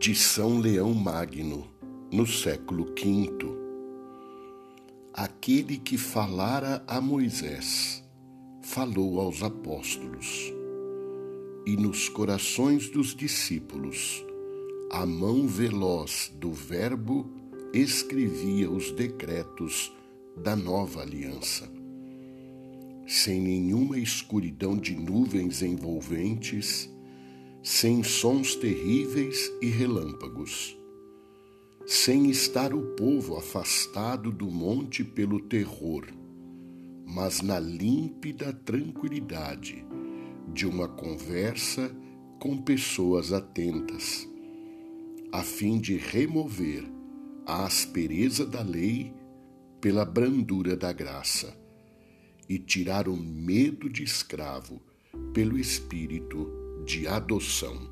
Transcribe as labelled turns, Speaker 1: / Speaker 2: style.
Speaker 1: de São Leão Magno, no século V. Aquele que falara a Moisés, falou aos apóstolos, e nos corações dos discípulos, a mão veloz do Verbo escrevia os decretos da nova aliança. Sem nenhuma escuridão de nuvens envolventes, sem sons terríveis e relâmpagos, sem estar o povo afastado do monte pelo terror, mas na límpida tranquilidade de uma conversa com pessoas atentas, a fim de remover a aspereza da lei pela brandura da graça e tirar o medo de escravo pelo espírito de adoção.